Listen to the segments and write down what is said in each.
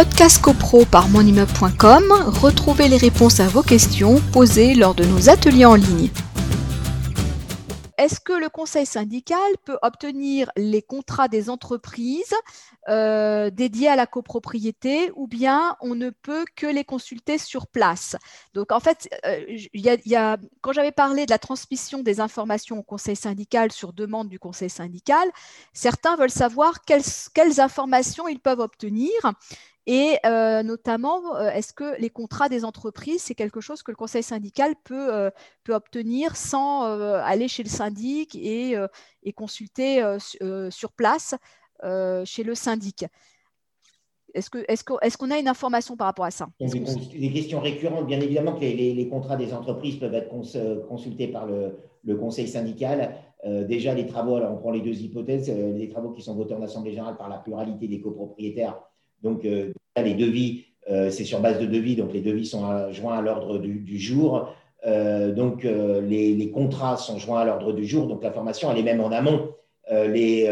Podcast CoPro par monimmeuble.com, retrouvez les réponses à vos questions posées lors de nos ateliers en ligne. Est-ce que le conseil syndical peut obtenir les contrats des entreprises euh, dédiés à la copropriété ou bien on ne peut que les consulter sur place? Donc en fait, euh, quand j'avais parlé de la transmission des informations au conseil syndical sur demande du conseil syndical, certains veulent savoir quelles informations ils peuvent obtenir et euh, notamment, euh, est-ce que les contrats des entreprises, c'est quelque chose que le conseil syndical peut, euh, peut obtenir sans aller chez le syndic et, et consulter sur place chez le syndic? Est-ce qu'on est est qu'on a une information par rapport à ça? Des, questions récurrentes, bien évidemment que les, les, contrats des entreprises peuvent être consultés par le, le conseil syndical. déjà, les travaux, alors on prend les deux hypothèses, les travaux qui sont votés en Assemblée générale par la pluralité des copropriétaires donc, euh, les devis, euh, c'est sur base de devis, donc les devis sont joints à l'ordre du, jour. Euh, donc, les, contrats sont joints à l'ordre du jour, donc l'information, elle est même en amont. les,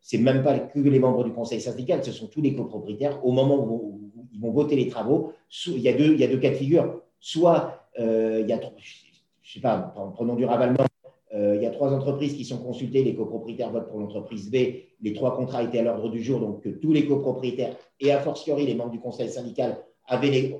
c'est même pas que les membres du conseil syndical, ce sont tous les copropriétaires. Au moment où, ils vont voter les travaux, il y, a deux, il y a deux cas de figure. Soit il y a, je sais pas, prenons du ravalement, il y a trois entreprises qui sont consultées, les copropriétaires votent pour l'entreprise B. Les trois contrats étaient à l'ordre du jour, donc tous les copropriétaires et a fortiori les membres du conseil syndical avaient,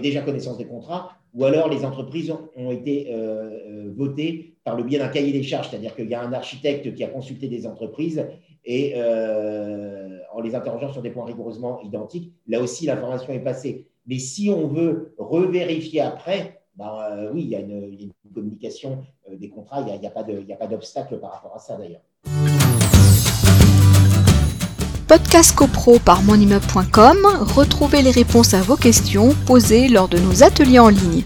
déjà connaissance des contrats, ou alors les entreprises ont, été euh, euh, votées par le biais d'un cahier des charges, c'est-à-dire qu'il y a un architecte qui a consulté des entreprises et en les interrogeant sur des points rigoureusement identiques, là aussi l'information est passée. Mais si on veut revérifier après, ben, oui, il y, a une, communication euh, des contrats, il n'y a, a, pas d'obstacle par rapport à ça d'ailleurs. Podcast CoPro par monimmeuble.com, retrouvez les réponses à vos questions posées lors de nos ateliers en ligne.